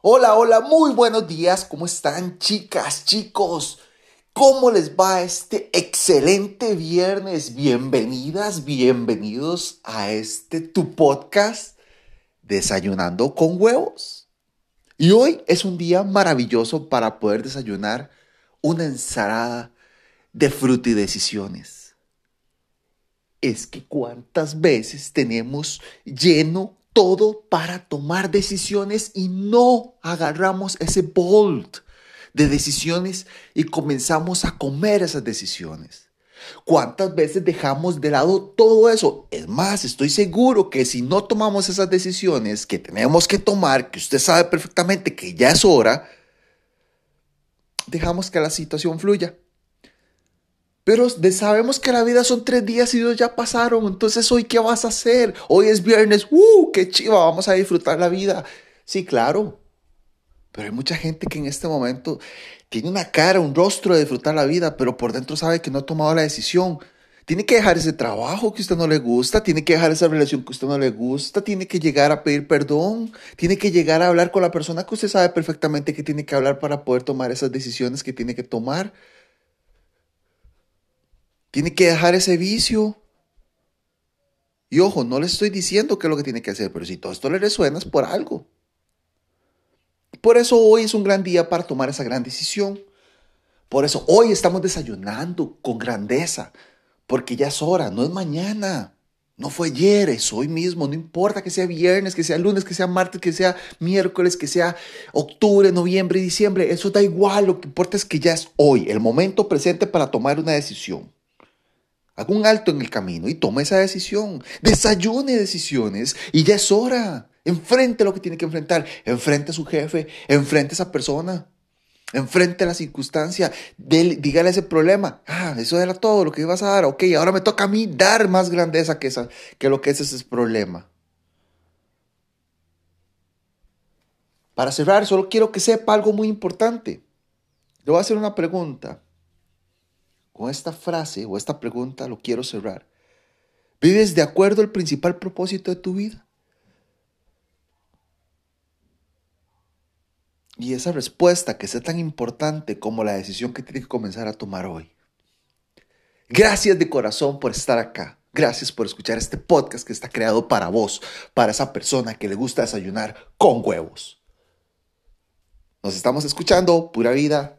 Hola, hola, muy buenos días. ¿Cómo están chicas, chicos? ¿Cómo les va este excelente viernes? Bienvenidas, bienvenidos a este tu podcast Desayunando con huevos. Y hoy es un día maravilloso para poder desayunar una ensalada de fruta y decisiones. Es que cuántas veces tenemos lleno todo para tomar decisiones y no agarramos ese bolt de decisiones y comenzamos a comer esas decisiones. ¿Cuántas veces dejamos de lado todo eso? Es más, estoy seguro que si no tomamos esas decisiones que tenemos que tomar, que usted sabe perfectamente que ya es hora, dejamos que la situación fluya. Pero sabemos que la vida son tres días y dos ya pasaron. Entonces, ¿hoy qué vas a hacer? Hoy es viernes. ¡Uh! ¡Qué chiva! Vamos a disfrutar la vida. Sí, claro. Pero hay mucha gente que en este momento tiene una cara, un rostro de disfrutar la vida, pero por dentro sabe que no ha tomado la decisión. Tiene que dejar ese trabajo que usted no le gusta, tiene que dejar esa relación que usted no le gusta, tiene que llegar a pedir perdón, tiene que llegar a hablar con la persona que usted sabe perfectamente que tiene que hablar para poder tomar esas decisiones que tiene que tomar. Tiene que dejar ese vicio. Y ojo, no le estoy diciendo qué es lo que tiene que hacer, pero si todo esto le resuena es por algo. Por eso hoy es un gran día para tomar esa gran decisión. Por eso hoy estamos desayunando con grandeza, porque ya es hora, no es mañana. No fue ayer, es hoy mismo, no importa que sea viernes, que sea lunes, que sea martes, que sea miércoles, que sea octubre, noviembre, diciembre, eso da igual, lo que importa es que ya es hoy, el momento presente para tomar una decisión. Haga un alto en el camino y tome esa decisión. Desayune decisiones y ya es hora. Enfrente lo que tiene que enfrentar. Enfrente a su jefe. Enfrente a esa persona. Enfrente a la circunstancia. dígale ese problema. Ah, eso era todo lo que ibas a dar. Ok, ahora me toca a mí dar más grandeza que, esa, que lo que es ese problema. Para cerrar, solo quiero que sepa algo muy importante. Le voy a hacer una pregunta. Con esta frase o esta pregunta lo quiero cerrar. ¿Vives de acuerdo al principal propósito de tu vida? Y esa respuesta que sea tan importante como la decisión que tienes que comenzar a tomar hoy. Gracias de corazón por estar acá. Gracias por escuchar este podcast que está creado para vos, para esa persona que le gusta desayunar con huevos. Nos estamos escuchando, pura vida.